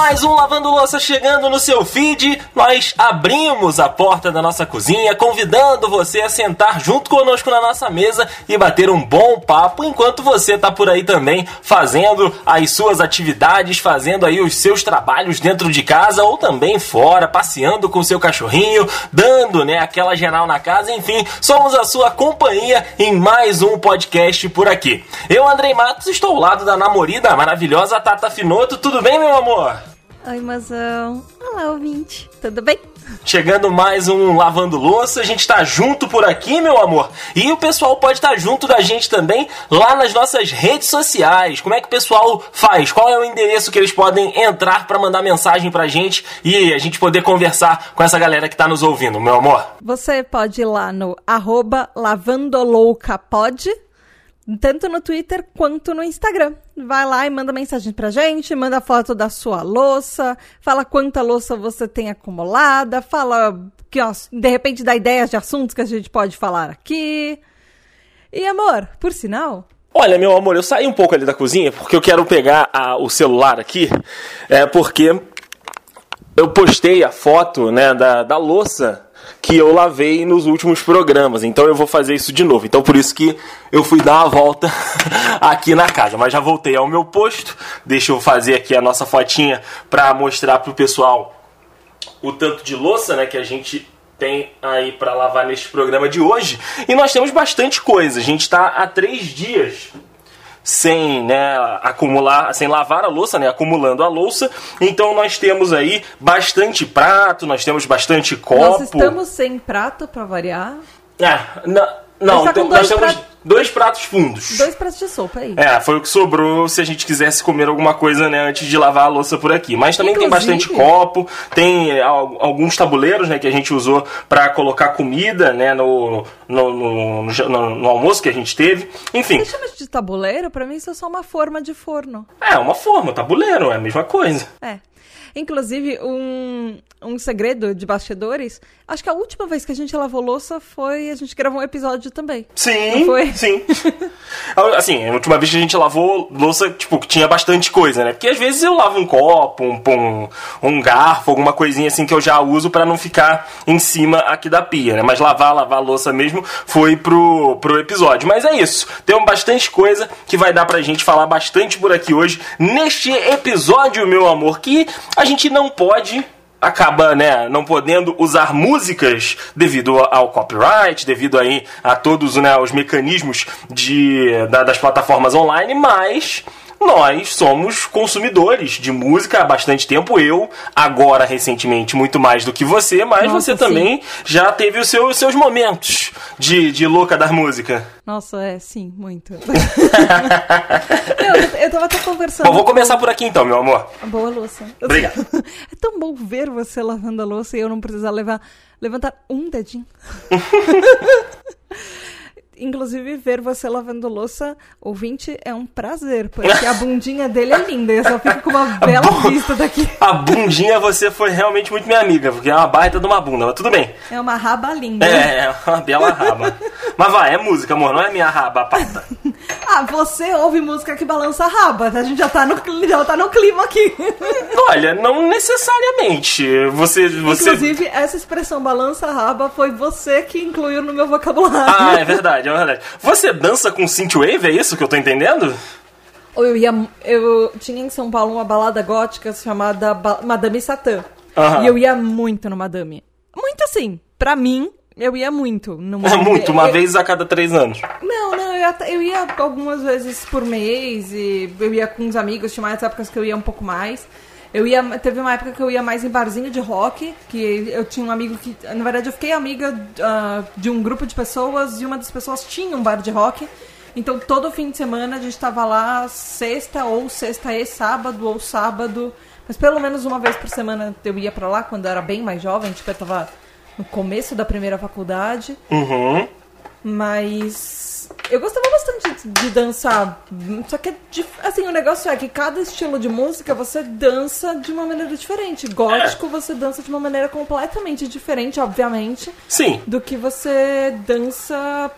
Mais um Lavando Louça chegando no seu feed. Nós abrimos a porta da nossa cozinha, convidando você a sentar junto conosco na nossa mesa e bater um bom papo enquanto você tá por aí também fazendo as suas atividades, fazendo aí os seus trabalhos dentro de casa ou também fora, passeando com o seu cachorrinho, dando, né, aquela geral na casa, enfim, somos a sua companhia em mais um podcast por aqui. Eu, Andrei Matos, estou ao lado da namorada maravilhosa Tata Finoto. Tudo bem, meu amor? Oi, mozão. Olá, ouvinte. Tudo bem? Chegando mais um Lavando Louça, a gente tá junto por aqui, meu amor. E o pessoal pode estar tá junto da gente também lá nas nossas redes sociais. Como é que o pessoal faz? Qual é o endereço que eles podem entrar para mandar mensagem pra gente e a gente poder conversar com essa galera que tá nos ouvindo, meu amor? Você pode ir lá no arroba lavandoloucapod tanto no Twitter quanto no Instagram. Vai lá e manda mensagem pra gente, manda foto da sua louça, fala quanta louça você tem acumulada, fala que, ó, de repente dá ideias de assuntos que a gente pode falar aqui. E amor, por sinal, Olha, meu amor, eu saí um pouco ali da cozinha porque eu quero pegar a, o celular aqui, é porque eu postei a foto né, da, da louça que eu lavei nos últimos programas. Então eu vou fazer isso de novo. Então por isso que eu fui dar uma volta aqui na casa. Mas já voltei ao meu posto. Deixa eu fazer aqui a nossa fotinha para mostrar pro pessoal o tanto de louça, né, que a gente tem aí para lavar neste programa de hoje. E nós temos bastante coisa. A gente está há três dias sem né, acumular, sem lavar a louça, né, acumulando a louça. Então nós temos aí bastante prato, nós temos bastante copo. Nós estamos sem prato para variar. É, não, não então, nós temos dois pratos fundos. Dois pratos de sopa aí. É, foi o que sobrou se a gente quisesse comer alguma coisa, né, antes de lavar a louça por aqui. Mas também Inclusive, tem bastante copo, tem é, alguns tabuleiros, né, que a gente usou para colocar comida, né, no no, no, no, no, almoço que a gente teve. Enfim. Você chama de tabuleiro? Para mim isso é só uma forma de forno. É, uma forma, tabuleiro, é a mesma coisa. É. Inclusive, um, um segredo de bastidores. Acho que a última vez que a gente lavou louça foi. A gente gravou um episódio também. Sim. foi? Sim. assim, a última vez que a gente lavou louça, tipo, que tinha bastante coisa, né? Porque às vezes eu lavo um copo, um, um, um garfo, alguma coisinha assim que eu já uso para não ficar em cima aqui da pia, né? Mas lavar, lavar louça mesmo foi pro, pro episódio. Mas é isso. Tem bastante coisa que vai dar pra gente falar bastante por aqui hoje neste episódio, meu amor, que a gente não pode acaba né, não podendo usar músicas devido ao copyright, devido aí a todos né, os mecanismos de, da, das plataformas online, mas nós somos consumidores de música há bastante tempo. Eu, agora, recentemente, muito mais do que você, mas Nossa, você sim. também já teve os seus, seus momentos de, de louca da música. Nossa, é, sim, muito. eu, eu tava até conversando. Bom, vou começar por aqui então, meu amor. Boa louça. Obrigado. É tão bom ver você lavando a louça e eu não precisar levar, levantar um dedinho. Inclusive, ver você lavando louça, ouvinte, é um prazer, porque a bundinha dele é linda. Eu só fico com uma bela bu... vista daqui. A bundinha, você foi realmente muito minha amiga, porque é uma baita de uma bunda, mas tudo bem. É uma raba linda. É, é uma bela raba. mas vai, é música, amor, não é minha raba pata. Ah, você ouve música que balança a raba. A gente já tá no, já tá no clima aqui. Olha, não necessariamente. Você, você... Inclusive, essa expressão balança a raba foi você que incluiu no meu vocabulário. Ah, é verdade é verdade. Você dança com synthwave, é isso que eu tô entendendo? Eu ia. Eu tinha em São Paulo uma balada gótica chamada ba Madame Satã. E eu ia muito no Madame. Muito assim, pra mim, eu ia muito. Numa... É muito, uma eu... vez a cada três anos. Não, não, ia, eu ia algumas vezes por mês e eu ia com os amigos, tinha mais épocas que eu ia um pouco mais. Eu ia, teve uma época que eu ia mais em barzinho de rock, que eu tinha um amigo que, na verdade, eu fiquei amiga uh, de um grupo de pessoas e uma das pessoas tinha um bar de rock. Então, todo fim de semana a gente estava lá, sexta ou sexta e sábado ou sábado, mas pelo menos uma vez por semana eu ia para lá quando eu era bem mais jovem, tipo, eu tava no começo da primeira faculdade. Uhum. Mas eu gostava bastante de, de dançar. Só que, assim, o negócio é que cada estilo de música você dança de uma maneira diferente. Gótico é. você dança de uma maneira completamente diferente, obviamente. Sim. Do que você dança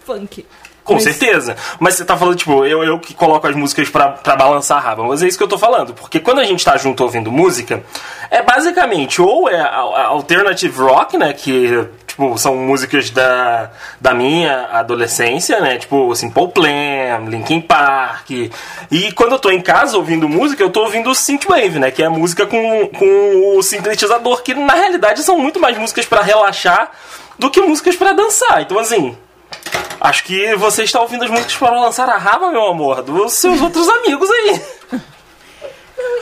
funk. Com Mas- certeza. Mas você tá falando, tipo, eu, eu que coloco as músicas pra, pra balançar a raba. Mas é isso que eu tô falando. Porque quando a gente tá junto ouvindo música, é basicamente ou é a, a alternative rock, né? Que, tipo, são músicas da, da minha adolescência, né? Tipo, Simple Plan, Linkin Park. E quando eu tô em casa ouvindo música, eu tô ouvindo Synthwave, né? Que é música com, com o sintetizador, que na realidade são muito mais músicas pra relaxar do que músicas pra dançar. Então, assim, Acho que você está ouvindo as músicas para lançar a raba, meu amor, dos seus outros amigos aí.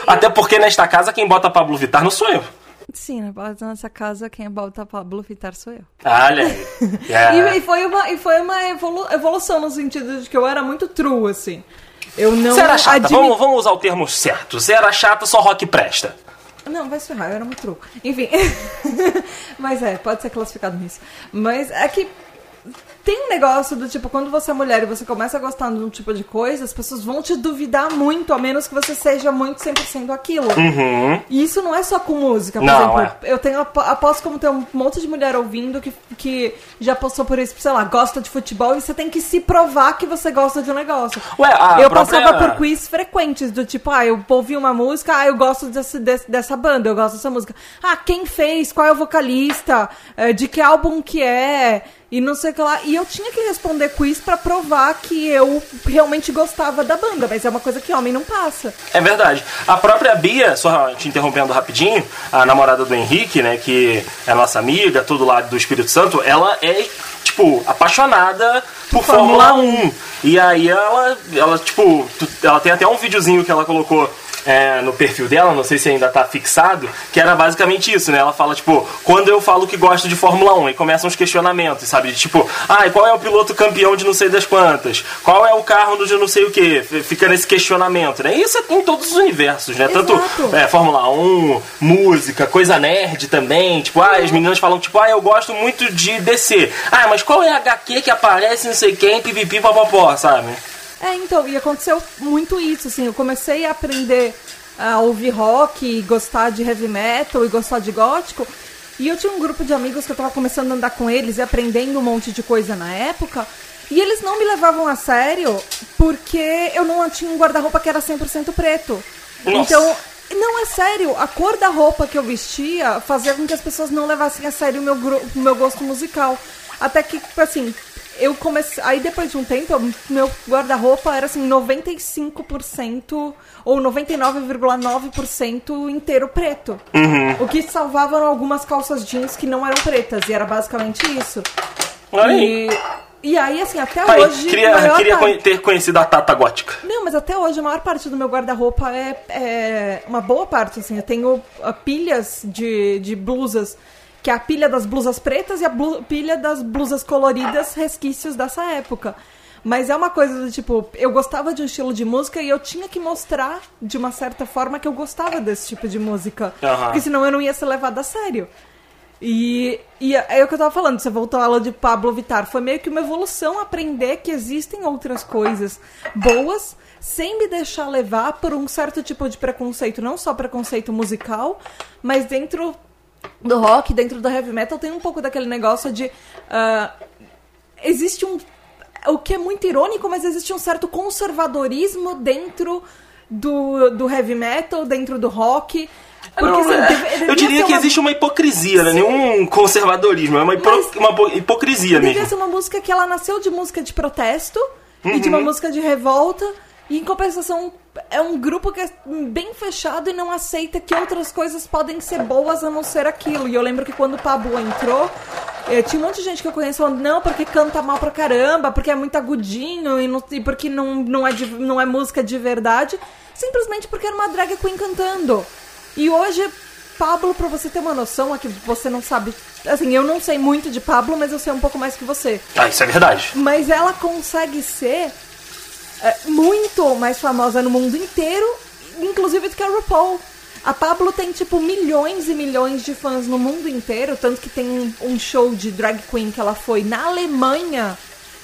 Até porque nesta casa quem bota Pablo Vittar não sou eu. Sim, na nessa casa quem bota Pablo Vittar sou eu. Olha aí. E, É. e foi uma, e foi uma evolu- evolução no sentido de que eu era muito true, assim. Eu não Você era chata, admi- vamos, vamos usar o termo certo. Você era chata, só rock presta. Não, vai se ferrar, eu era muito true. Enfim. Mas é, pode ser classificado nisso. Mas é que tem um negócio do tipo, quando você é mulher e você começa a gostar de um tipo de coisa, as pessoas vão te duvidar muito, a menos que você seja muito 100% aquilo. Uhum. E isso não é só com música. Por Não, exemplo, é. eu tenho apo- aposto como tem um monte de mulher ouvindo que, que já passou por isso, sei lá, gosta de futebol e você tem que se provar que você gosta de um negócio. Ué, a eu própria- passava por quiz frequentes, do tipo, ah, eu ouvi uma música, ah, eu gosto desse, desse- dessa banda, eu gosto dessa música. Ah, quem fez? Qual é o vocalista? Eh, De que álbum que é? E não sei o que lá. E eu tinha que responder quiz pra provar que eu realmente gostava da banda, mas é uma coisa que homem não passa. É verdade. A própria Bia, só te interrompendo rapidinho, a namorada do Henrique, né, que é nossa amiga, todo lado do Espírito Santo, ela é, tipo, apaixonada por Fórmula Fórmula 1. E aí ela, ela tipo, ela tem até um videozinho que ela colocou é, no perfil dela, não sei se ainda tá fixado, que era basicamente isso, né? Ela fala, tipo, quando eu falo que gosto de Fórmula 1, e começam os questionamentos, sabe? De, tipo, ah, qual é o piloto campeão de não sei das quantas? Qual é o carro do de não sei o que? Fica nesse questionamento, né? E isso é em todos os universos, né? Tanto Exato. é, Fórmula 1, música, coisa nerd também. Tipo, ah, as meninas falam, tipo, ah, eu gosto muito de DC. Ah, mas qual é a HQ que aparece não sei quem, pipipi, papapó, sabe? É, então, e aconteceu muito isso, assim, eu comecei a aprender a ouvir rock, e gostar de heavy metal e gostar de gótico, e eu tinha um grupo de amigos que eu tava começando a andar com eles e aprendendo um monte de coisa na época, e eles não me levavam a sério porque eu não tinha um guarda-roupa que era 100% preto. Nossa. Então, não é sério, a cor da roupa que eu vestia fazia com que as pessoas não levassem a sério o meu, o meu gosto musical. Até que, assim, eu comecei. Aí depois de um tempo, eu- meu guarda-roupa era assim, 95% ou 99,9% inteiro preto. O que salvava eram algumas calças jeans que não eram pretas. E era basicamente isso. Olha aí. E, e aí, assim, até hoje. queria queria parte- ter conhecido a Tata Gótica. não, mas até hoje a maior parte do meu guarda-roupa é, é uma boa parte, assim. Eu tenho ah, pilhas de, de blusas, que é a pilha das blusas pretas e a pilha das blusas coloridas, resquícios dessa época. Mas é uma coisa do tipo, eu gostava de um estilo de música e eu tinha que mostrar, de uma certa forma, que eu gostava desse tipo de música. Aham. Porque senão eu não ia ser levada a sério. E, e é o que eu tava falando, você voltou à aula de Pablo Vittar. Foi meio que uma evolução aprender que existem outras coisas boas, sem me deixar levar por um certo tipo de preconceito, não só preconceito musical, mas dentro do rock, dentro do heavy metal, tem um pouco daquele negócio de. ah, existe um. O que é muito irônico, mas existe um certo conservadorismo dentro do, do heavy metal, dentro do rock. Porque, assim, deve- eu devia diria que uma- existe uma hipocrisia, né? Nenhum conservadorismo, é uma, Mas- uma po- hipocrisia Devia mesmo. ser uma música que ela nasceu de música de protesto e de uma Uhum. música de revolta. E em compensação, é um grupo que é bem fechado e não aceita que outras coisas podem ser boas a não ser aquilo. E eu lembro que quando o Pablo entrou, eh, tinha um monte de gente que eu conheço falando, não, porque canta mal pra caramba, porque é muito agudinho e, não- e porque não, não, é de- não é música de verdade. Simplesmente porque era uma drag queen cantando. E hoje, Pablo, pra você ter uma noção, é que você não sabe. Assim, eu não sei muito de Pablo, mas eu sei um pouco mais que você. Ah, isso é verdade. Mas ela consegue ser é, muito mais famosa no mundo inteiro, inclusive do que a RuPaul. A Pablo tem, tipo, milhões e milhões de fãs no mundo inteiro, tanto que tem um, show de drag queen que ela foi na Alemanha,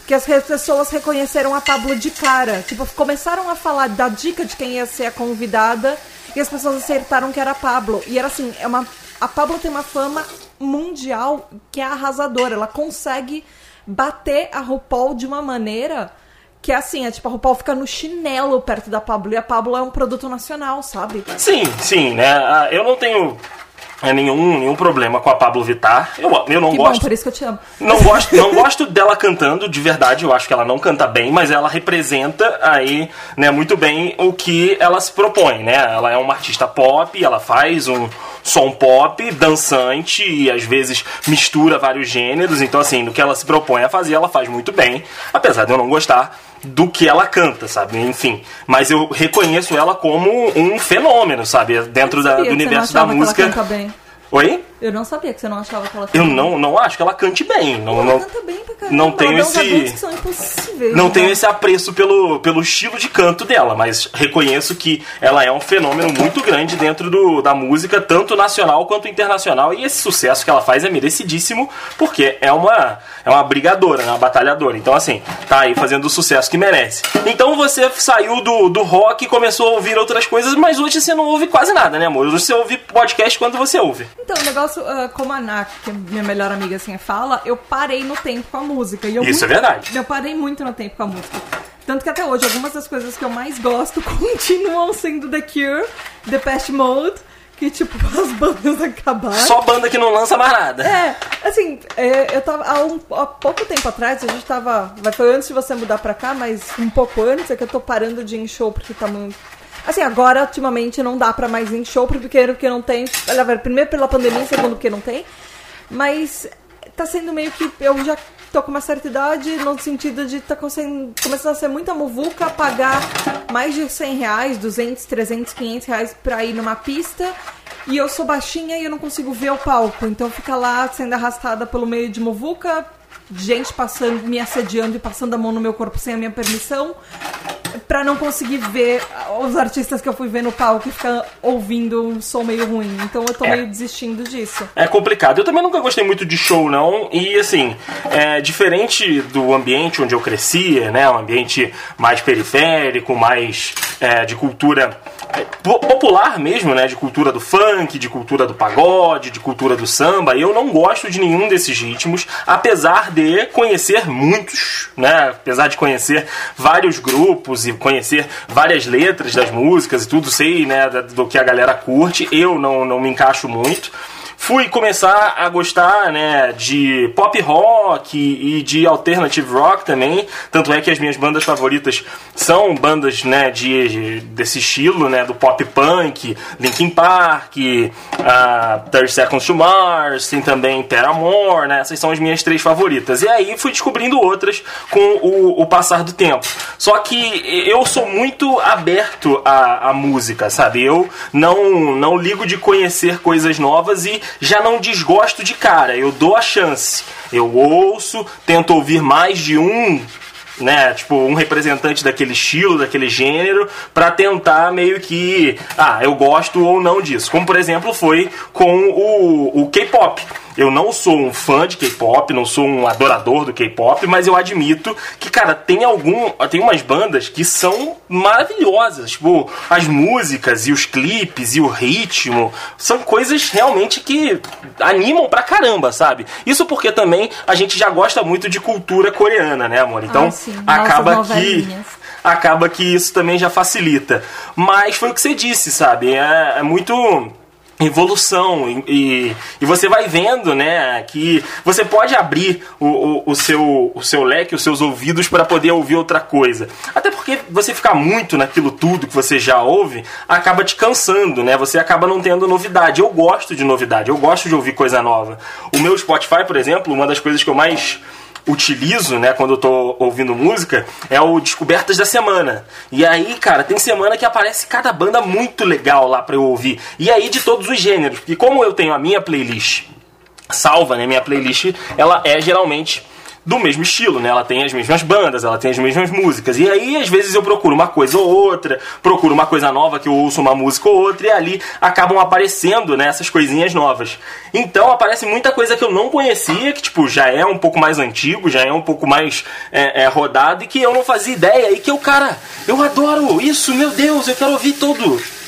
que as pessoas reconheceram a Pablo de cara. Tipo, começaram a falar da dica de quem ia ser a convidada, e as pessoas acertaram que era a Pablo. E era assim, é uma... A Pablo tem uma fama mundial que é arrasadora. Ela consegue bater a RuPaul de uma maneira que é assim, é tipo, a RuPaul fica no chinelo perto da Pablo, e a Pablo é um produto nacional, sabe? Sim, sim, né? Ah, Eu não tenho é, nenhum, nenhum problema com a Pablo Vittar. Eu, eu não Que gosto. bom, por isso que eu te amo. Não gosto, não gosto dela cantando, de verdade, eu acho que ela não canta bem, mas ela representa aí, né, muito bem o que ela se propõe, né? Ela é uma artista pop, ela faz um som pop, dançante e às vezes mistura vários gêneros, então assim, no que ela se propõe a fazer, ela faz muito bem, apesar de eu não gostar do que ela canta, sabe? Enfim, mas eu reconheço ela como um fenômeno, sabe? Dentro da- do universo da música. Oi? Eu não sabia que você não achava que ela Eu não, não acho que ela cante bem. Não, Ela não, canta bem pra caramba. não tenho esse- são impossíveis. não né? tenho esse apreço pelo, pelo estilo de canto dela, mas reconheço que ela é um fenômeno muito grande dentro do, da música, tanto nacional quanto internacional, e esse sucesso que ela faz é merecidíssimo, porque é uma, é uma brigadora, né, uma batalhadora. Então, assim, tá aí fazendo o sucesso que merece. Então você saiu do, do rock e começou a ouvir outras coisas, mas hoje você não ouve quase nada, né, amor? Hoje você ouve podcast quando você ouve. Então, o negócio, ah, como a Nak, que é minha melhor amiga assim fala, eu parei no tempo com a música. E eu Isso é muito- verdade. Eu parei muito no tempo com a música. Tanto que até hoje, algumas das coisas que eu mais gosto continuam sendo The Cure, The Past Mode, que tipo, as bandas acabaram. Só banda que não lança mais nada. É, assim, é, eu tava há, um- há pouco tempo atrás, a gente tava. Foi antes de você mudar pra cá, mas um pouco antes, é que eu tô parando de ir em show porque tá muito. Assim, agora, ultimamente, não dá pra mais ir em show, primeiro porque não tem. Primeiro pela pandemia, segundo porque não tem. Mas tá sendo meio que. Eu já tô com uma certa idade, no sentido de tá começando a ser muita muvuca, pagar mais de 100 reais, 200, 300, 500 reais pra ir numa pista. E eu sou baixinha e eu não consigo ver o palco. Então fica lá sendo arrastada pelo meio de muvuca, gente passando, me assediando e passando a mão no meu corpo sem a minha permissão. Pra não conseguir ver os artistas que eu fui ver no palco e ficar ouvindo um som meio ruim. Então eu tô É. meio desistindo disso. É complicado. Eu também nunca gostei muito de show, não. E assim, é diferente do ambiente onde eu crescia, né? Um ambiente mais periférico, mais é, de cultura é, po- popular mesmo, né? De cultura do funk, de cultura do pagode, de cultura do samba. Eu não gosto de nenhum desses ritmos, apesar de conhecer muitos, né? Apesar de conhecer vários grupos e conhecer várias letras das músicas e tudo, sei, né? Do que a galera curte. Eu não, não me encaixo muito fui começar a gostar né, de pop rock e de alternative rock também. Tanto é que as minhas bandas favoritas são bandas né, de, desse estilo, né, do pop punk, Linkin Park, uh, 30 Seconds to Mars, tem também Paramore, né, essas são as minhas três favoritas. E aí fui descobrindo outras com o, o passar do tempo. Só que eu sou muito aberto à, à música, sabe? Eu não, não ligo de conhecer coisas novas e já não desgosto de cara. Eu dou a chance. Eu ouço, tento ouvir mais de um né, tipo, um representante daquele estilo, daquele gênero, pra tentar meio que, ah, eu gosto ou não disso. Como por exemplo foi com o, o K-pop. Eu não sou um fã de K-pop, não sou um adorador do K-pop, mas eu admito que, cara, tem algum, tem umas bandas que são maravilhosas, tipo, as músicas e os clipes e o ritmo, são coisas realmente que animam pra caramba, sabe? Isso porque também a gente já gosta muito de cultura coreana, né, amor? Então, Ah, acaba que acaba que isso também já facilita. Mas foi o que você disse, sabe? É, é muito evolução e, e, e você vai vendo, né, que você pode abrir o, o, o seu, o seu leque, os seus ouvidos para poder ouvir outra coisa. Até porque você ficar muito naquilo tudo que você já ouve, acaba te cansando, né? Você acaba não tendo novidade. Eu gosto de novidade, eu gosto de ouvir coisa nova. O meu Spotify, por exemplo, uma das coisas que eu mais utilizo, né, quando eu tô ouvindo música, é o Descobertas da Semana. E aí, cara, tem semana que aparece cada banda muito legal lá pra eu ouvir. E aí de todos os gêneros. Porque como eu tenho a minha playlist salva, né, minha playlist, ela é geralmente do mesmo estilo, né? Ela tem as mesmas bandas, ela tem as mesmas músicas. E aí, às vezes, eu procuro uma coisa ou outra, procuro uma coisa nova que eu ouço uma música ou outra, e ali acabam aparecendo né, essas coisinhas novas. Então aparece muita coisa que eu não conhecia, que tipo, já é um pouco mais antigo, já é um pouco mais é, é, rodado, e que eu não fazia ideia, e que eu, cara, eu adoro isso, meu Deus, eu quero ouvir tudo.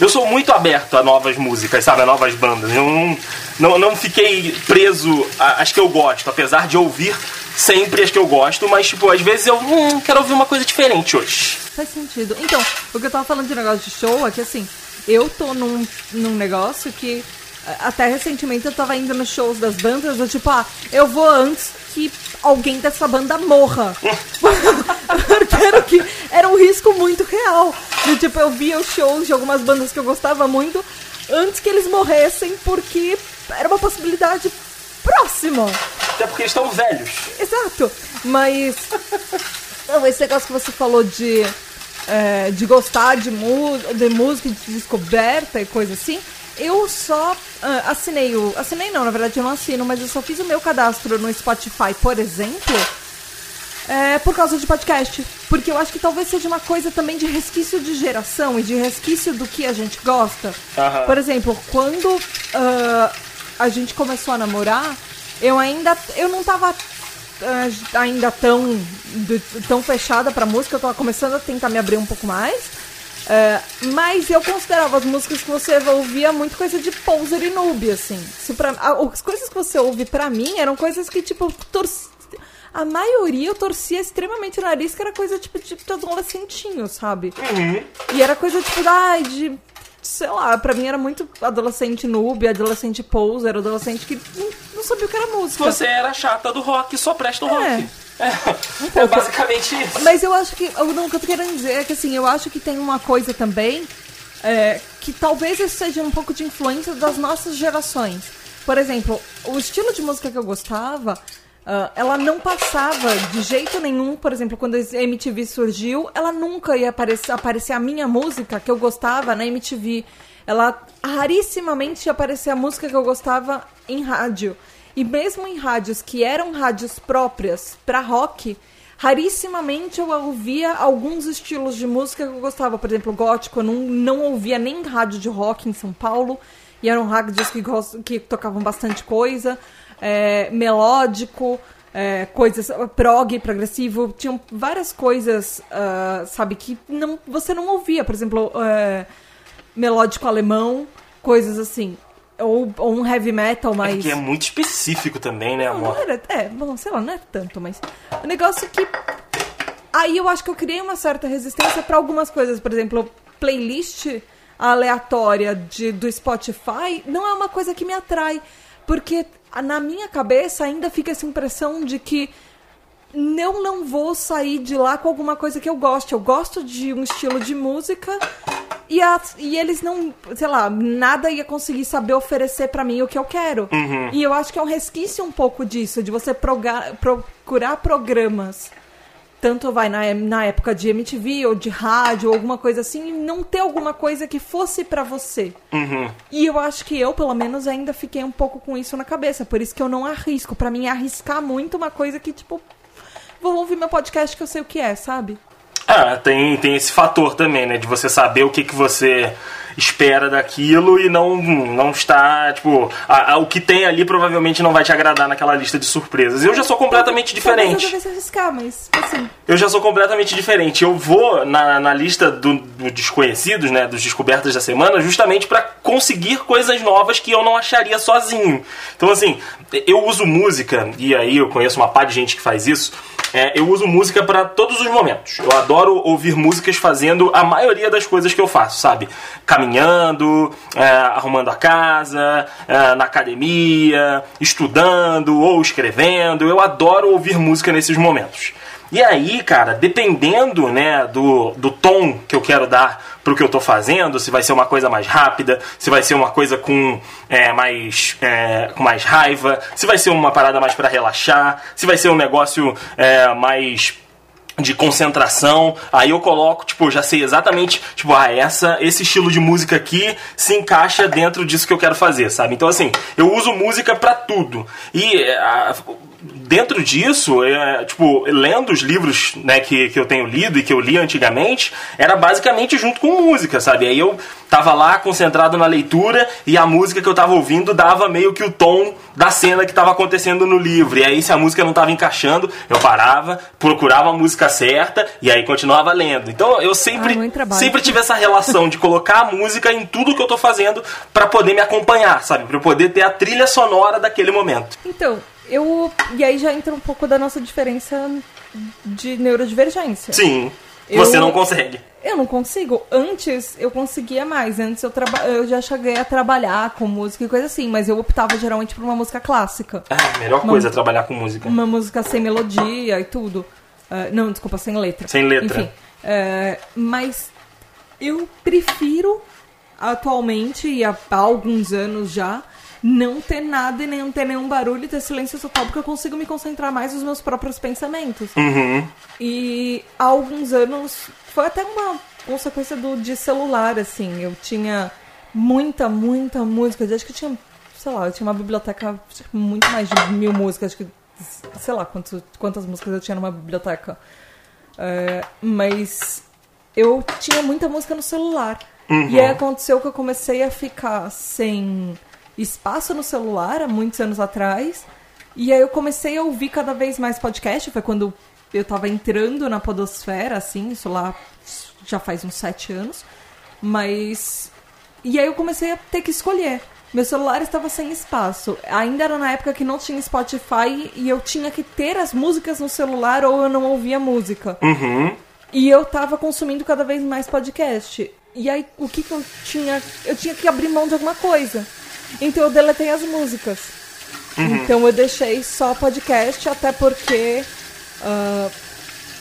Eu sou muito aberto a novas músicas, sabe? A novas bandas. Eu não, não, não fiquei preso às que eu gosto, apesar de ouvir sempre as que eu gosto, mas, tipo, às vezes eu hum, quero ouvir uma coisa diferente hoje. Faz sentido. Então, o que eu tava falando de negócio de show é que assim, eu tô num, num negócio que até recentemente eu tava indo nos shows das bandas, eu tipo, ah, eu vou antes que alguém dessa banda morra. Porque era, que, era um risco muito real. De, tipo, eu via os shows de algumas bandas que eu gostava muito antes que eles morressem, porque era uma possibilidade próxima. Até porque eles estão velhos. Exato. Mas. Não, esse negócio que você falou de. É, de gostar de, de música, de descoberta e coisa assim. Eu só uh, assinei o. Assinei não, na verdade eu não assino, mas eu só fiz o meu cadastro no Spotify, por exemplo, é, por causa de podcast. Porque eu acho que talvez seja uma coisa também de resquício de geração e de resquício do que a gente gosta. Aham. Por exemplo, quando uh, a gente começou a namorar, eu ainda. Eu não tava. uh, ainda tão, de- tão fechada pra música, eu tava começando a tentar me abrir um pouco mais. É, mas eu considerava as músicas que você ouvia muito coisa de poser e noob, assim. Se pra, as coisas que você ouve pra mim eram coisas que, tipo, torci, a maioria eu torcia extremamente o nariz, que era coisa, tipo, de, de adolescentinho, sabe? E era coisa, tipo, ai, de... Sei lá, pra mim era muito adolescente noob, adolescente poser, adolescente que não, não sabia o que era música. Você era chata do rock, só presta o rock. É. É, basicamente isso. Mas eu acho que. eu- não, O que eu tô querendo dizer é que assim, eu acho que tem uma coisa também é, que talvez isso seja um pouco de influência das nossas gerações. Por exemplo, o estilo de música que eu gostava. ah, ela não passava de jeito nenhum, por exemplo, quando a MTV surgiu, ela nunca ia aparecer, aparecer a minha música que eu gostava na MTV. Ela rarissimamente ia aparecer a música que eu gostava em rádio. E mesmo em rádios que eram rádios próprias para rock, rarissimamente eu ouvia alguns estilos de música que eu gostava. Por exemplo, gótico, eu não, não ouvia nem rádio de rock em São Paulo. E eram rádios que, que tocavam bastante coisa. É, melódico, é, coisas prog, progressivo. Tinham várias coisas, ah, sabe, que não, você não ouvia. Por exemplo, é, melódico alemão, coisas assim. Ou, ou um heavy metal mais. Que é muito específico também, né, Não, não amor? era, é, bom, sei lá, não é tanto, mas. O negócio é que. Aí eu acho que eu criei uma certa resistência pra algumas coisas. Por exemplo, playlist aleatória de, do Spotify não é uma coisa que me atrai. Porque na minha cabeça ainda fica essa impressão de que eu não vou sair de lá com alguma coisa que eu goste. Eu gosto de um estilo de música e, as- e eles não, sei lá, nada ia conseguir saber oferecer pra mim o que eu quero. E eu acho que é um resquício um pouco disso, de você procurar programas. Tanto vai na, na época de MTV ou de rádio ou alguma coisa assim, e não ter alguma coisa que fosse pra você. E eu acho que eu, pelo menos, ainda fiquei um pouco com isso na cabeça. Por isso que eu não arrisco. Pra mim, é arriscar muito uma coisa que, tipo, vou ouvir meu podcast que eu sei o que é, sabe? Ah, tem, tem esse fator também, né? De você saber o que, que você espera daquilo e não, não está, tipo, a- a- o que tem ali provavelmente não vai te agradar naquela lista de surpresas. Eu já sou completamente Talvez eu diferente. devesse arriscar, mas, assim, Eu já sou completamente diferente. Eu vou na, na lista do, do desconhecidos, né, dos descobertas da semana, justamente pra conseguir coisas novas que eu não acharia sozinho. Então, assim, eu uso música, e aí eu conheço uma par de gente que faz isso. é, eu uso música pra todos os momentos. Eu adoro ouvir músicas fazendo a maioria das coisas que eu faço, sabe? Caminhando, é, arrumando a casa, é, na academia, estudando ou escrevendo. Eu adoro ouvir música nesses momentos. E aí, cara, dependendo, né, do, do tom que eu quero dar pro que eu tô fazendo, se vai ser uma coisa mais rápida, se vai ser uma coisa com é, mais é, mais raiva, se vai ser uma parada mais pra relaxar, se vai ser um negócio é, mais de concentração, aí eu coloco, tipo, já sei exatamente, tipo, ah, essa, esse estilo de música aqui se encaixa dentro disso que eu quero fazer, sabe? Então, assim, eu uso música pra tudo. E a- dentro disso, é, tipo, lendo os livros, né, que, que eu tenho lido e que eu li antigamente, era basicamente junto com música, sabe? Aí eu tava lá concentrado na leitura e a música que eu tava ouvindo dava meio que o tom da cena que tava acontecendo no livro. E aí, se a música não tava encaixando, eu parava, procurava a música certa e aí continuava lendo. Então eu sempre, Ah, sempre tive essa relação de colocar a música em tudo que eu tô fazendo pra poder me acompanhar, sabe? Pra eu poder ter a trilha sonora daquele momento. Então, eu. E aí já entra um pouco da nossa diferença de neurodivergência. Sim. Eu- Você não consegue. Eu não consigo. Antes eu conseguia mais. Antes eu, eu já cheguei a trabalhar com música e coisa assim, mas eu optava geralmente por uma música clássica. Ah, a melhor coisa é trabalhar com música. Uma música sem melodia e tudo. Ah, não, desculpa, sem letra. Sem letra. Enfim. é, mas eu prefiro atualmente, e há, há alguns anos já, não ter nada e nem ter nenhum barulho e ter silêncio total, porque eu consigo me concentrar mais nos meus próprios pensamentos. Uhum. E há alguns anos foi até uma consequência do de celular, assim. Eu tinha muita, muita música. Eu acho que eu tinha, sei lá, eu tinha uma biblioteca muito mais de mil músicas. Acho que, sei lá, quantos, quantas músicas eu tinha numa biblioteca. É, mas eu tinha muita música no celular. E aí aconteceu que eu comecei a ficar sem espaço no celular há muitos anos atrás. E aí eu comecei a ouvir cada vez mais podcast. Foi quando eu tava entrando na podosfera, assim, isso lá já faz uns sete anos. Mas. E aí eu comecei a ter que escolher. Meu celular estava sem espaço. Ainda era na época que não tinha Spotify e eu tinha que ter as músicas no celular ou eu não ouvia música. Uhum. E eu tava consumindo cada vez mais podcast. E aí, o que que eu tinha? Eu tinha que abrir mão de alguma coisa. Então eu deletei as músicas. Então eu deixei só podcast, até porque. ah,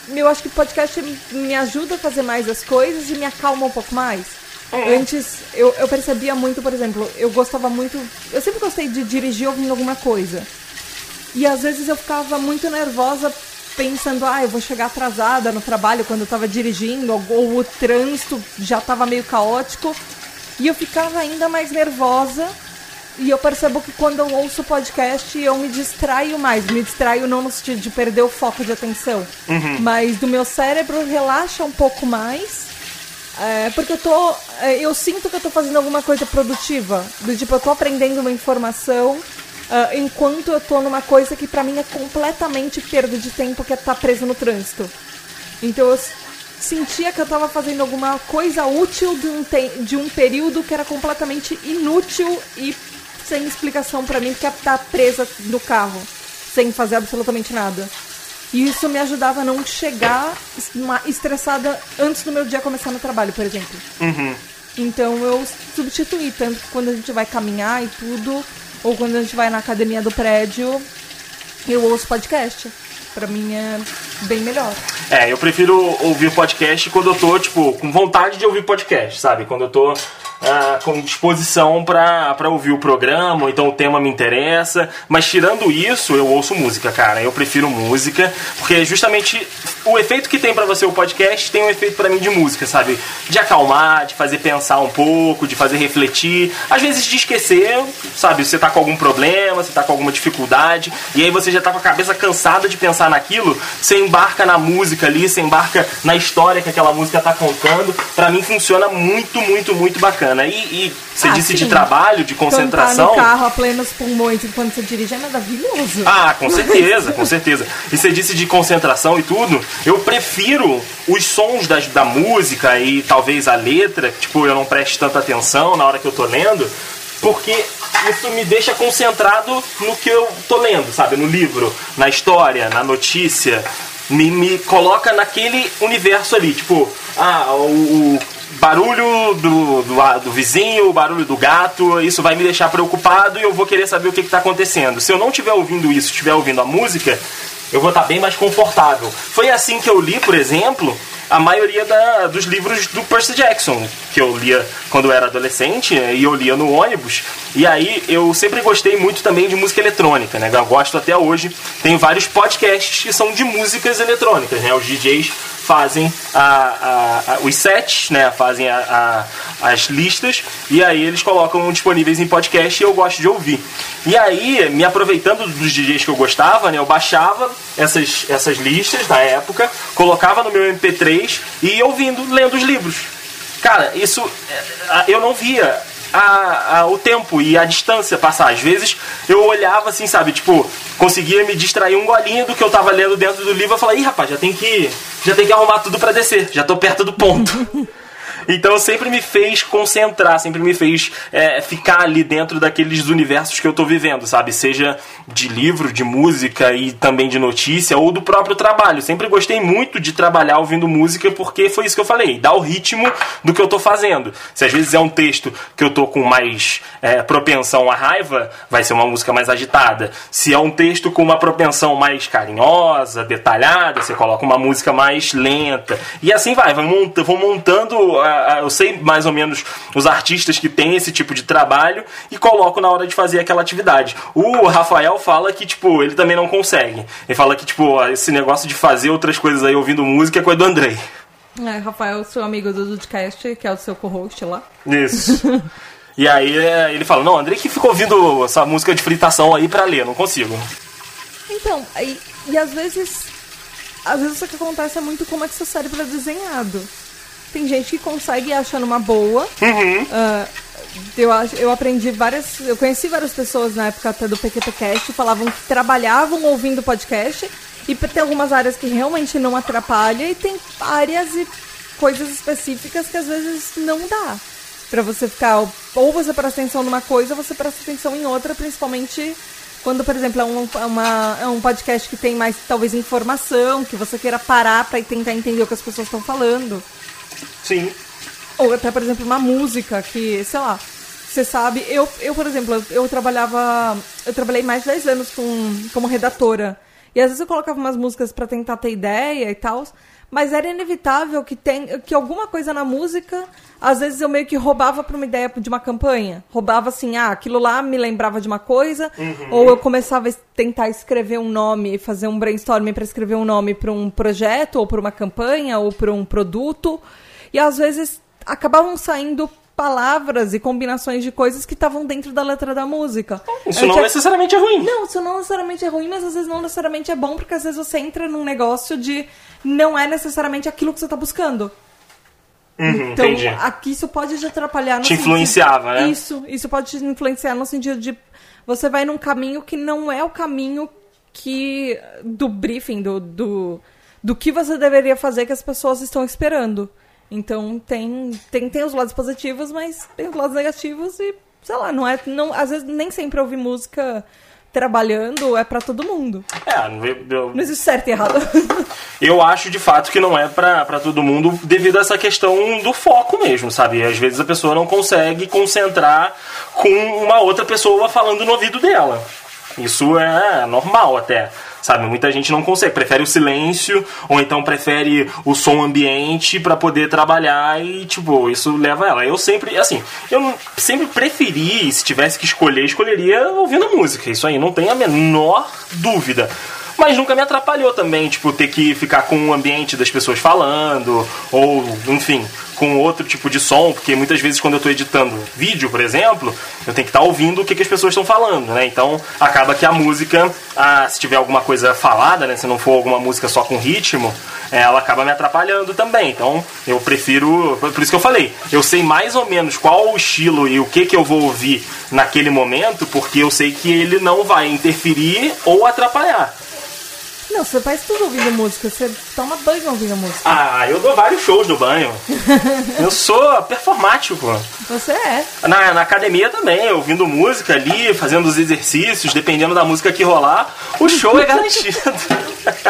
eu acho que podcast me ajuda a fazer mais as coisas e me acalma um pouco mais. Antes, eu, eu percebia muito, por exemplo, eu gostava muito. Eu sempre gostei de dirigir ouvindo alguma coisa. E às vezes eu ficava muito nervosa pensando, ah, eu vou chegar atrasada no trabalho quando eu tava dirigindo, ou, ou o trânsito já tava meio caótico. E eu ficava ainda mais nervosa. E eu percebo que quando eu ouço podcast, eu me distraio mais. Me distraio não no sentido de perder o foco de atenção, mas do meu cérebro relaxa um pouco mais. É, porque eu tô. é, Eu sinto que eu tô fazendo alguma coisa produtiva. Do tipo, eu tô aprendendo uma informação ah, enquanto eu tô numa coisa que pra mim é completamente perda de tempo, que é estar preso no trânsito. Então eu sentia que eu tava fazendo alguma coisa útil de um, de um período que era completamente inútil e sem explicação pra mim, porque é estar presa no carro, sem fazer absolutamente nada. E isso me ajudava a não chegar estressada antes do meu dia começar no trabalho, por exemplo. Então eu substituí, tanto que quando a gente vai caminhar e tudo, ou quando a gente vai na academia do prédio, eu ouço podcast. Pra mim é bem melhor. É, eu prefiro ouvir podcast quando eu tô, tipo, com vontade de ouvir podcast, sabe? Quando eu tô ah, com disposição pra ouvir o programa, então o tema me interessa. Mas tirando isso, eu ouço música, cara. Eu prefiro música, porque justamente o efeito que tem pra você o podcast tem um efeito pra mim de música, sabe? De acalmar, de fazer pensar um pouco, de fazer refletir. Às vezes de esquecer, sabe? Você tá com algum problema, você tá com alguma dificuldade, e aí você já tá com a cabeça cansada de pensar naquilo, você embarca na música ali, você embarca na história que aquela música tá contando. Pra mim funciona muito, muito, muito bacana. E, e você Ah, disse de sim. trabalho, de concentração. Cantar no carro a plenos pulmões enquanto você dirige é maravilhoso. Ah, com certeza, com certeza. E você disse de concentração e tudo. Eu prefiro os sons das, da música e talvez a letra, tipo, eu não preste tanta atenção na hora que eu tô lendo, porque isso me deixa concentrado no que eu tô lendo, sabe? No livro, na história, na notícia. Me, me coloca naquele universo ali, tipo, ah, o, o barulho do, do, do vizinho, o barulho do gato, isso vai me deixar preocupado e eu vou querer saber o que está acontecendo. Se eu não estiver ouvindo isso, estiver ouvindo a música, eu vou estar bem mais confortável. Foi assim que eu li, por exemplo, a maioria da- dos livros do Percy Jackson, que eu lia quando eu era adolescente né, e eu lia no ônibus. E aí eu sempre gostei muito também de música eletrônica, né? Eu gosto até hoje. Tem vários podcasts que são de músicas eletrônicas, né? Os DJs fazem a, a- a- os sets, né? Fazem as listas e aí eles colocam disponíveis em podcast e eu gosto de ouvir. E aí, me aproveitando dos DJs que eu gostava, né? Eu baixava essas, essas listas da época, colocava no meu MP3 e ia ouvindo, lendo os livros. Cara, isso é, eu não via a- a- o tempo e a distância passar. Às vezes eu olhava assim, sabe, tipo, conseguia me distrair um golinho do que eu tava lendo dentro do livro e falava, ih rapaz, já tem que. Já tem que arrumar tudo pra descer, já tô perto do ponto. Então sempre me fez concentrar, sempre me fez é, ficar ali dentro daqueles universos que eu tô vivendo, sabe? Seja de livro, de música e também de notícia ou do próprio trabalho. Sempre gostei muito de trabalhar ouvindo música porque foi isso que eu falei, dá o ritmo do que eu tô fazendo. Se às vezes é um texto que eu tô com mais é, propensão à raiva, vai ser uma música mais agitada. Se é um texto com uma propensão mais carinhosa, detalhada, você coloca uma música mais lenta. E assim vai, vai monta, vou montando. Eu sei mais ou menos os artistas que têm esse tipo de trabalho e coloco na hora de fazer aquela atividade. O Rafael fala que, tipo, ele também não consegue. Ele fala que, tipo, esse negócio de fazer outras coisas aí ouvindo música é coisa do Andrei. É, Rafael, seu amigo do Dudcast, que é o seu co-host lá. Isso. e aí é, ele fala, não, Andrei que ficou ouvindo essa música de fritação aí pra ler, não consigo. Então, e, e às vezes. Às vezes o que acontece é muito como é que seu cérebro é desenhado. Tem gente que consegue achar numa boa. Uhum. Uh, eu, eu aprendi várias. Eu conheci várias pessoas na época até do PQPcast falavam que trabalhavam ouvindo podcast. E tem algumas áreas que realmente não atrapalha e tem áreas e coisas específicas que às vezes não dá. Pra você ficar. Ou você presta atenção numa coisa ou você presta atenção em outra, principalmente quando, por exemplo, é um, é uma, é um podcast que tem mais, talvez, informação, que você queira parar pra tentar entender o que as pessoas estão falando. Sim. Ou até, por exemplo, uma música que, sei lá, você sabe, eu, eu por exemplo, eu trabalhava. Eu trabalhei mais de 10 anos com, como redatora. E às vezes eu colocava umas músicas para tentar ter ideia e tal. Mas era inevitável que, tem, que alguma coisa na música, às vezes eu meio que roubava para uma ideia de uma campanha. Roubava assim, ah, aquilo lá me lembrava de uma coisa. Uhum. Ou eu começava a tentar escrever um nome, fazer um brainstorming para escrever um nome para um projeto, ou para uma campanha, ou para um produto. E às vezes acabavam saindo palavras e combinações de coisas que estavam dentro da letra da música. Isso não necessariamente é ruim. Não, isso não necessariamente é ruim, mas às vezes não necessariamente é bom, porque às vezes você entra num negócio de não é necessariamente aquilo que você está buscando. Uhum, então, entendi. aqui isso pode te atrapalhar no Te influenciava, sentido, né? Isso, isso pode te influenciar no sentido de você vai num caminho que não é o caminho que do briefing, do, do, do que você deveria fazer que as pessoas estão esperando. Então tem, tem, tem os lados positivos, mas tem os lados negativos e, sei lá, não é. Não, às vezes nem sempre ouvir música trabalhando é para todo mundo. É, eu, não existe certo e errado. eu acho de fato que não é para todo mundo devido a essa questão do foco mesmo, sabe? Às vezes a pessoa não consegue concentrar com uma outra pessoa falando no ouvido dela. Isso é normal até sabe? Muita gente não consegue, prefere o silêncio ou então prefere o som ambiente para poder trabalhar e, tipo, isso leva ela. Eu sempre, assim, eu sempre preferi, se tivesse que escolher, escolheria ouvindo música. Isso aí não tem a menor dúvida mas nunca me atrapalhou também, tipo, ter que ficar com o ambiente das pessoas falando, ou, enfim, com outro tipo de som, porque muitas vezes quando eu estou editando vídeo, por exemplo, eu tenho que estar tá ouvindo o que, que, as pessoas estão falando, né? Então acaba que a música, se tiver alguma coisa falada, né? Se não for alguma música só com ritmo, ela acaba me atrapalhando também. Então eu prefiro, por isso que eu falei, eu sei mais ou menos qual o estilo e o que que eu vou ouvir naquele momento, porque eu sei que ele não vai interferir ou atrapalhar. Não, você faz tudo ouvindo música. Você toma banho ouvindo música. Ah, eu dou vários shows no banho. eu sou performático. Você é. Na, na academia também, ouvindo música ali, fazendo os exercícios, dependendo da música que rolar, o show é garantido.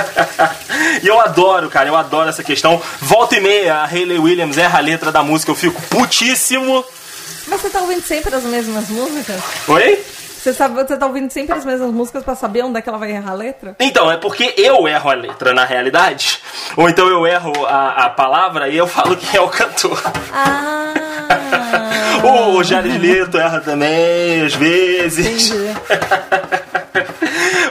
e eu adoro, cara, eu adoro essa questão. Volta e meia, a Hayley Williams erra a letra da música, eu fico putíssimo. Mas você tá ouvindo sempre as mesmas músicas? Oi? Você, sabe, você tá ouvindo sempre as mesmas músicas pra saber onde é que ela vai errar a letra? Então, é porque eu erro a letra na realidade. Ou então eu erro a, a palavra e eu falo quem é o cantor. Ah! o Jared Leto erra também, às vezes. Entendi.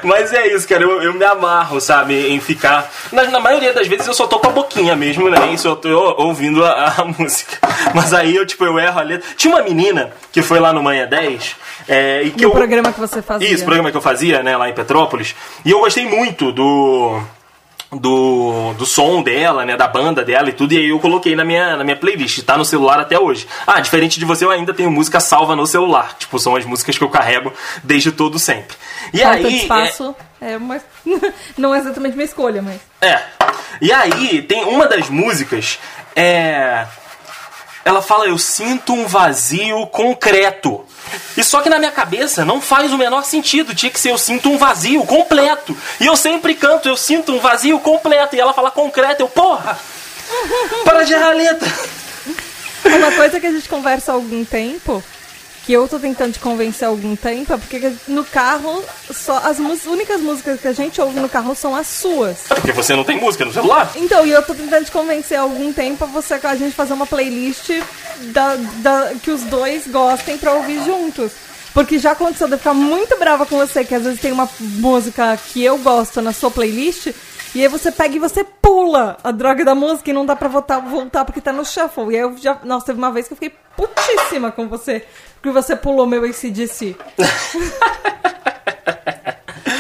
Mas é isso, cara. Eu, eu me amarro, sabe, em ficar. Na, na, maioria das vezes eu só tô com a boquinha mesmo, né? Isso eu tô ouvindo a, a, música. Mas aí eu, tipo, eu erro a letra. Tinha uma menina que foi lá no Manhã 10 é, e que no eu... programa que você fazia. Isso, programa que eu fazia, né, lá em Petrópolis. E eu gostei muito do do, do som dela, né, da banda dela e tudo, e aí eu coloquei na minha, na minha playlist, tá no celular até hoje. Ah, diferente de você, eu ainda tenho música salva no celular, tipo, são as músicas que eu carrego desde todo sempre. E Falta aí... espaço é, é uma... não é exatamente minha escolha, mas... É. E aí, tem uma das músicas, é... Ela fala, eu sinto um vazio concreto. E só que na minha cabeça não faz o menor sentido. Tinha que ser eu sinto um vazio completo. E eu sempre canto, eu sinto um vazio completo. E ela fala concreto, eu, porra! Para de errar a letra! Uma coisa que a gente conversa há algum tempo, que eu tô tentando te convencer há algum tempo, é porque no carro, só as únicas músicas que a gente ouve no carro são as suas. É porque você não tem música no celular? Então, e eu tô tentando te convencer há algum tempo a você a gente fazer uma playlist da, da- que os dois gostem pra ouvir juntos. Porque já aconteceu de eu ficar muito brava com você, que às vezes tem uma música que eu gosto na sua playlist, e aí você pega e você pula a droga da música e não dá pra voltar, voltar porque tá no shuffle. E aí eu já. Nossa, teve uma vez que eu fiquei putíssima com você, porque você pulou meu ACDC.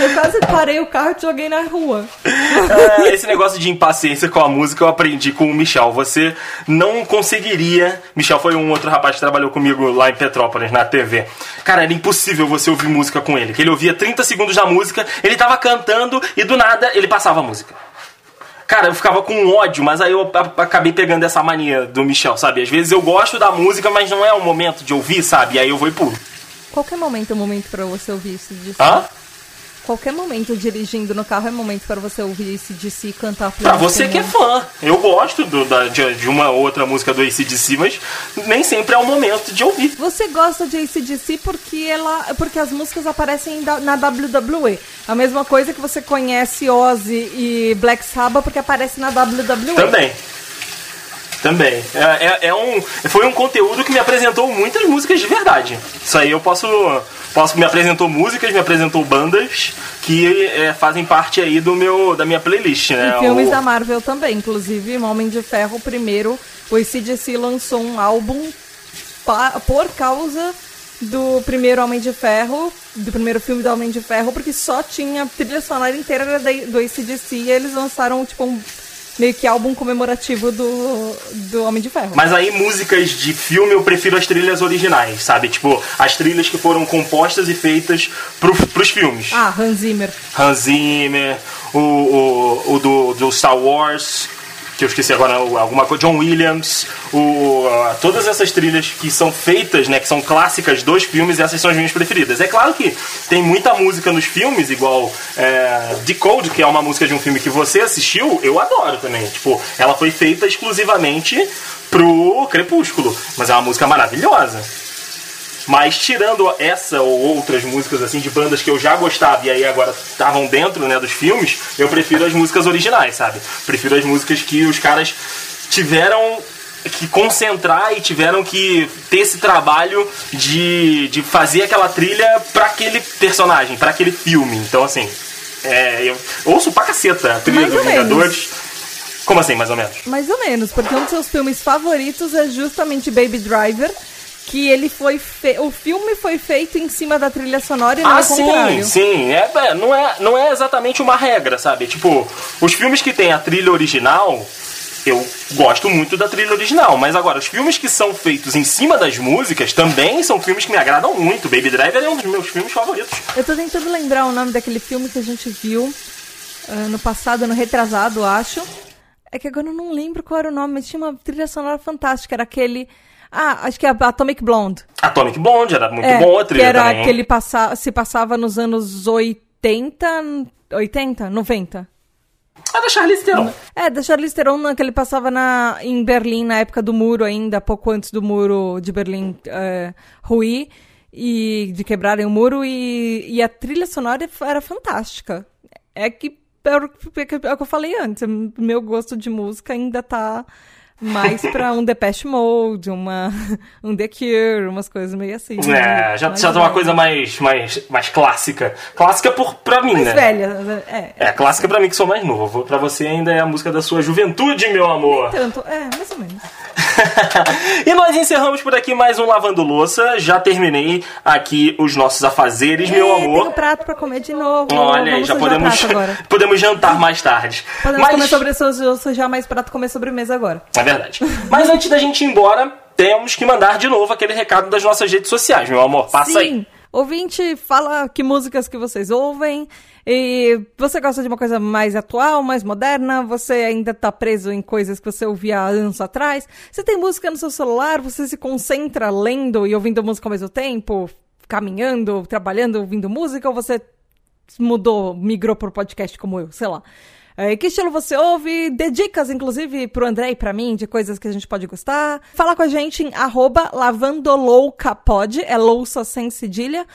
eu quase parei o carro e te joguei na rua. É, esse negócio de impaciência com a música eu aprendi com o Michel. Você não conseguiria. Michel foi um outro rapaz que trabalhou comigo lá em Petrópolis, na TV. Cara, era impossível você ouvir música com ele. Que ele ouvia 30 segundos da música, ele tava cantando e do nada ele passava a música. Cara, eu ficava com ódio, mas aí eu acabei pegando essa mania do Michel, sabe? Às vezes eu gosto da música, mas não é o momento de ouvir, sabe? E aí eu vou e pulo. Qualquer momento é um momento pra você ouvir isso Hã? Qualquer momento dirigindo no carro é momento para você ouvir esse DC cantar Pra você que é fã. Eu gosto do- da- de, de uma outra música do ACDC, mas nem sempre é o momento de ouvir. Você gosta de ACDC porque ela, porque as músicas aparecem na WWE. A mesma coisa que você conhece Ozzy e Black Sabbath porque aparece na WWE. Também. Também. É, é- é um, foi um conteúdo que me apresentou muitas músicas de verdade. Isso aí eu posso. posso me apresentou músicas, me apresentou bandas que é, fazem parte aí do meu, da minha playlist, né? E filmes O- da Marvel também, inclusive Homem de Ferro primeiro, o ACDC lançou um álbum pa- por causa do primeiro Homem de Ferro, do primeiro filme do Homem de Ferro, porque só tinha trilha sonora inteira do ACDC e eles lançaram tipo um meio que álbum comemorativo do, do Homem de Ferro. Mas aí, músicas de filme, eu prefiro as trilhas originais, sabe? Tipo, as trilhas que foram compostas e feitas pro, pros filmes. Ah, Hans Zimmer. Hans Zimmer, o, o, o do, do Star Wars, que eu esqueci agora, alguma coisa, John Williams, o, todas essas trilhas que são feitas, né, que são clássicas dos filmes, essas são as minhas preferidas. É claro que tem muita música nos filmes, igual é, Decode, que é uma música de um filme que você assistiu, eu adoro também. Tipo, ela foi feita exclusivamente pro Crepúsculo, mas é uma música maravilhosa. Mas tirando essa ou outras músicas assim de bandas que eu já gostava e aí agora estavam dentro né, dos filmes, eu prefiro as músicas originais, sabe? Prefiro as músicas que os caras tiveram que concentrar e tiveram que ter esse trabalho de, de fazer aquela trilha pra aquele personagem, pra aquele filme. Então, assim, é, eu ouço pra caceta a trilha dos. Vingadores. Como assim, mais ou menos? Mais ou menos, porque um dos seus filmes favoritos é justamente Baby Driver, que ele foi fe... o filme foi feito em cima da trilha sonora e não Ah, ao contrário. sim, sim. É, é, não, é, não é exatamente uma regra, sabe? Tipo, os filmes que tem a trilha original, eu gosto muito da trilha original. Mas agora, os filmes que são feitos em cima das músicas também são filmes que me agradam muito. Baby Driver é um dos meus filmes favoritos. Eu tô tentando lembrar o nome daquele filme que a gente viu ano passado, ano retrasado, acho. É que agora eu não lembro qual era o nome, mas tinha uma trilha sonora fantástica. Era aquele. Ah, acho que é Atomic Blonde. Atomic Blonde era muito É, bom a que trilha era também. que ele passa... se passava nos anos 80, 80, 90. Ah, da Charlize Theron. É, da Charlize Theron, que ele passava na, em Berlim na época do muro ainda, pouco antes do muro de Berlim é, ruir e de quebrarem o muro e, e a trilha sonora era fantástica. É que é o que é o que eu falei antes, meu gosto de música ainda tá mais pra um Depeche Mode, uma, um The Cure, umas coisas meio assim. É, já, Mais já tá uma coisa mais, mais, mais clássica. Clássica por, pra mim, Mais né? velha, é. É, clássica pra mim que sou mais novo. Pra você ainda é a música da sua juventude, meu amor. Tanto, é, mais ou menos. e nós encerramos por aqui mais um Lavando Louça. Já terminei aqui os nossos afazeres, meu É, amor. Tenho prato pra comer de novo. Olha aí, Vamos já podemos, prato agora. podemos jantar mais tarde. Podemos Mas- comer sobre sujar mais prato comer sobremesa agora. É verdade. Mas antes da gente ir embora, temos que mandar de novo aquele recado das nossas redes sociais, meu amor. Passa Sim. aí. Ouvinte, fala que músicas que vocês ouvem. E você gosta de uma coisa mais atual, mais moderna? Você ainda tá preso em coisas que você ouvia anos atrás? Você tem música no seu celular? Você se concentra lendo e ouvindo música ao mesmo tempo? Caminhando, trabalhando, ouvindo música? Ou você mudou, migrou pro podcast como eu? Sei lá. É, que estilo você ouve? Dê dicas, inclusive, pro André e pra mim, de coisas que a gente pode gostar. Fala com a gente em arroba lavandoloucapod, é louça sem cedilha,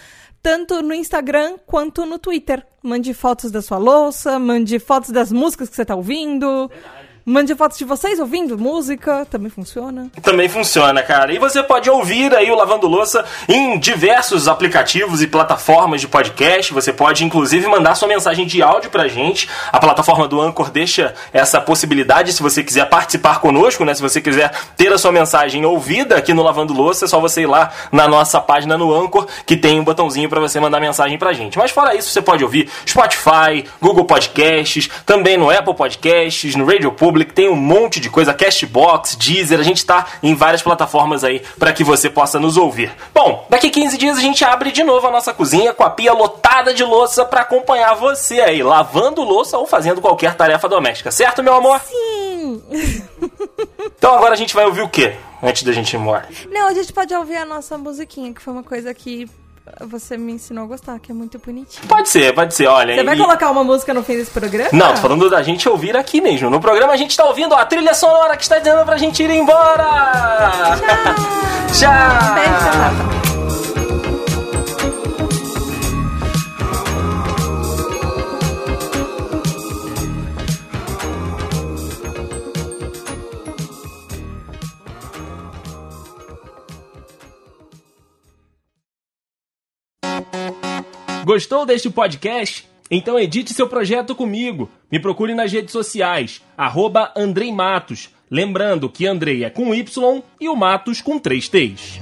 tanto no Instagram quanto no Twitter. Mande fotos da sua louça, mande fotos das músicas que você tá ouvindo. Verdade. Mande fotos de vocês ouvindo música, também funciona. Também funciona, cara. E você pode ouvir aí o Lavando Louça em diversos aplicativos e plataformas de podcast. Você pode, inclusive, mandar sua mensagem de áudio pra gente. A plataforma do Anchor deixa essa possibilidade se você quiser participar conosco, né? Se você quiser ter a sua mensagem ouvida aqui no Lavando Louça, é só você ir lá na nossa página no Anchor, que tem um botãozinho para você mandar mensagem pra gente. Mas fora isso, você pode ouvir Spotify, Google Podcasts, também no Apple Podcasts, no Radio Public Public, tem um monte de coisa, Castbox, Deezer, a gente tá em várias plataformas aí para que você possa nos ouvir. Bom, daqui 15 dias a gente abre de novo a nossa cozinha com a pia lotada de louça para acompanhar você aí, lavando louça ou fazendo qualquer tarefa doméstica, certo, meu amor? Sim! então agora a gente vai ouvir o quê? Antes da gente ir embora. Não, a gente pode ouvir a nossa musiquinha, que foi uma coisa que você me ensinou a gostar, que é muito bonitinho. Pode ser, pode ser, olha. Você vai colocar uma música no fim desse programa? Não, tô falando da gente ouvir aqui mesmo. No programa a gente tá ouvindo a trilha sonora que está dizendo pra gente ir embora! Tchau! Tchau! Beijo, Gostou deste podcast? Então edite seu projeto comigo. Me procure nas redes sociais, arroba. Lembrando que Andrei é com Y e o Matos com três T's.